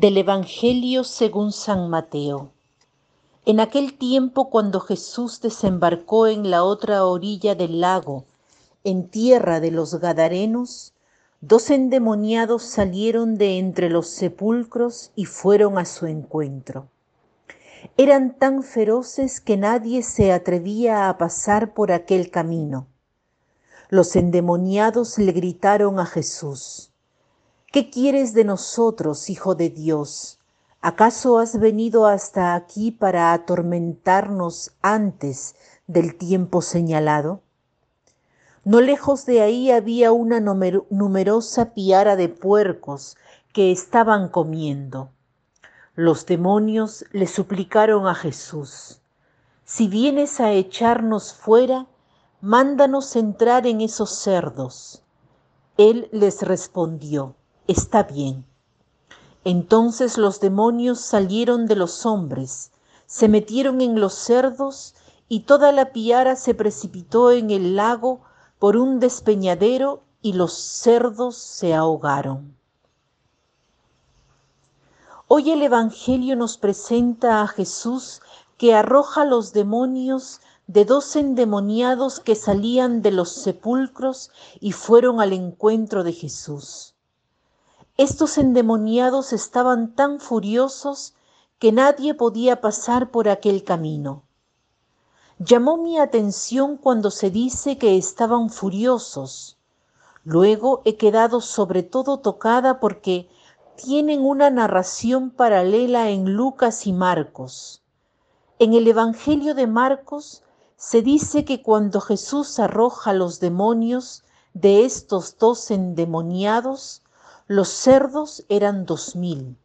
Del Evangelio según San Mateo. En aquel tiempo cuando Jesús desembarcó en la otra orilla del lago, en tierra de los Gadarenos, dos endemoniados salieron de entre los sepulcros y fueron a su encuentro. Eran tan feroces que nadie se atrevía a pasar por aquel camino. Los endemoniados le gritaron a Jesús, ¿Qué quieres de nosotros, Hijo de Dios? ¿Acaso has venido hasta aquí para atormentarnos antes del tiempo señalado? No lejos de ahí había una numerosa piara de puercos que estaban comiendo. Los demonios le suplicaron a Jesús, si vienes a echarnos fuera, mándanos entrar en esos cerdos. Él les respondió, está bien. Entonces los demonios salieron de los hombres, se metieron en los cerdos y toda la piara se precipitó en el lago por un despeñadero y los cerdos se ahogaron. Hoy el Evangelio nos presenta a Jesús que arroja los demonios de dos endemoniados que salían de los sepulcros y fueron al encuentro de Jesús. Estos endemoniados estaban tan furiosos que nadie podía pasar por aquel camino. Llamó mi atención cuando se dice que estaban furiosos. Luego he quedado sobre todo tocada porque tienen una narración paralela en Lucas y Marcos. En el Evangelio de Marcos se dice que cuando Jesús arroja los demonios de estos dos endemoniados, los cerdos eran dos mil.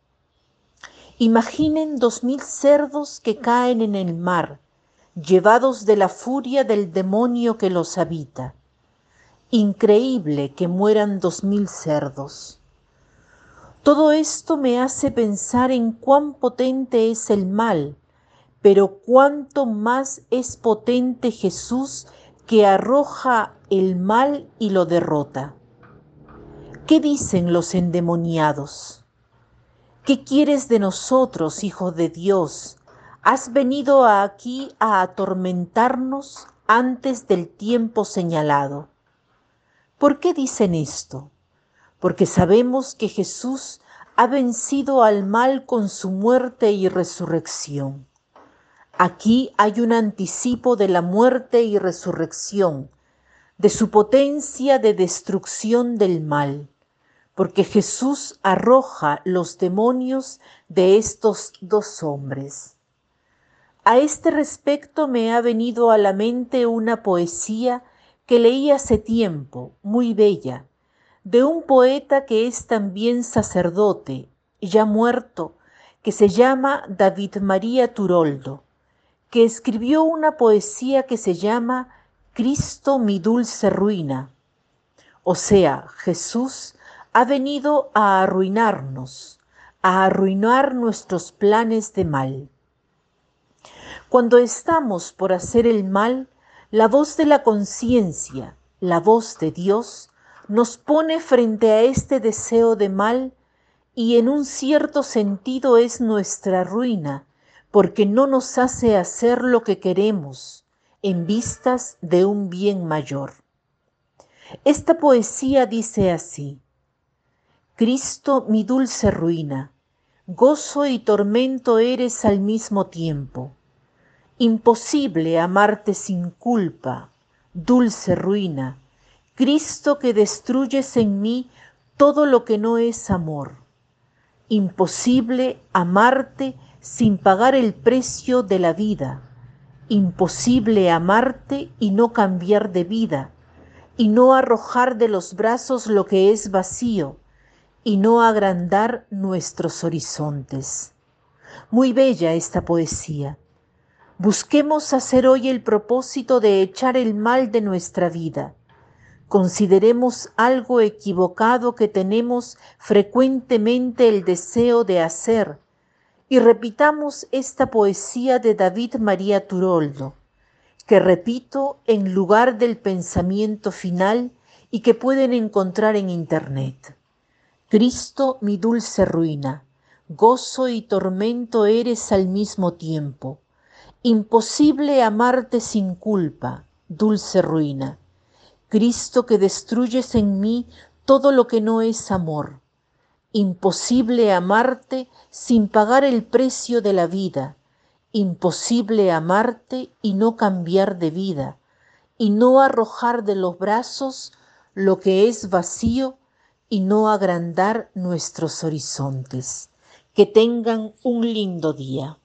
Imaginen dos mil cerdos que caen en el mar, llevados de la furia del demonio que los habita. Increíble que mueran dos mil cerdos. Todo esto me hace pensar en cuán potente es el mal, pero cuánto más es potente Jesús que arroja el mal y lo derrota. ¿Qué dicen los endemoniados? ¿Qué quieres de nosotros, Hijo de Dios? ¿Has venido aquí a atormentarnos antes del tiempo señalado? ¿Por qué dicen esto? Porque sabemos que Jesús ha vencido al mal con su muerte y resurrección. Aquí hay un anticipo de la muerte y resurrección, de su potencia de destrucción del mal porque Jesús arroja los demonios de estos dos hombres. A este respecto me ha venido a la mente una poesía que leí hace tiempo, muy bella, de un poeta que es también sacerdote, ya muerto, que se llama David María Turoldo, que escribió una poesía que se llama Cristo mi dulce ruina, o sea, Jesús ha venido a arruinarnos, a arruinar nuestros planes de mal. Cuando estamos por hacer el mal, la voz de la conciencia, la voz de Dios, nos pone frente a este deseo de mal y en un cierto sentido es nuestra ruina, porque no nos hace hacer lo que queremos en vistas de un bien mayor. Esta poesía dice así, Cristo mi dulce ruina, gozo y tormento eres al mismo tiempo. Imposible amarte sin culpa, dulce ruina, Cristo que destruyes en mí todo lo que no es amor. Imposible amarte sin pagar el precio de la vida. Imposible amarte y no cambiar de vida, y no arrojar de los brazos lo que es vacío y no agrandar nuestros horizontes. Muy bella esta poesía. Busquemos hacer hoy el propósito de echar el mal de nuestra vida. Consideremos algo equivocado que tenemos frecuentemente el deseo de hacer y repitamos esta poesía de David María Turoldo, que repito en lugar del pensamiento final y que pueden encontrar en internet. Cristo mi dulce ruina, gozo y tormento eres al mismo tiempo. Imposible amarte sin culpa, dulce ruina. Cristo que destruyes en mí todo lo que no es amor. Imposible amarte sin pagar el precio de la vida. Imposible amarte y no cambiar de vida, y no arrojar de los brazos lo que es vacío y no agrandar nuestros horizontes. Que tengan un lindo día.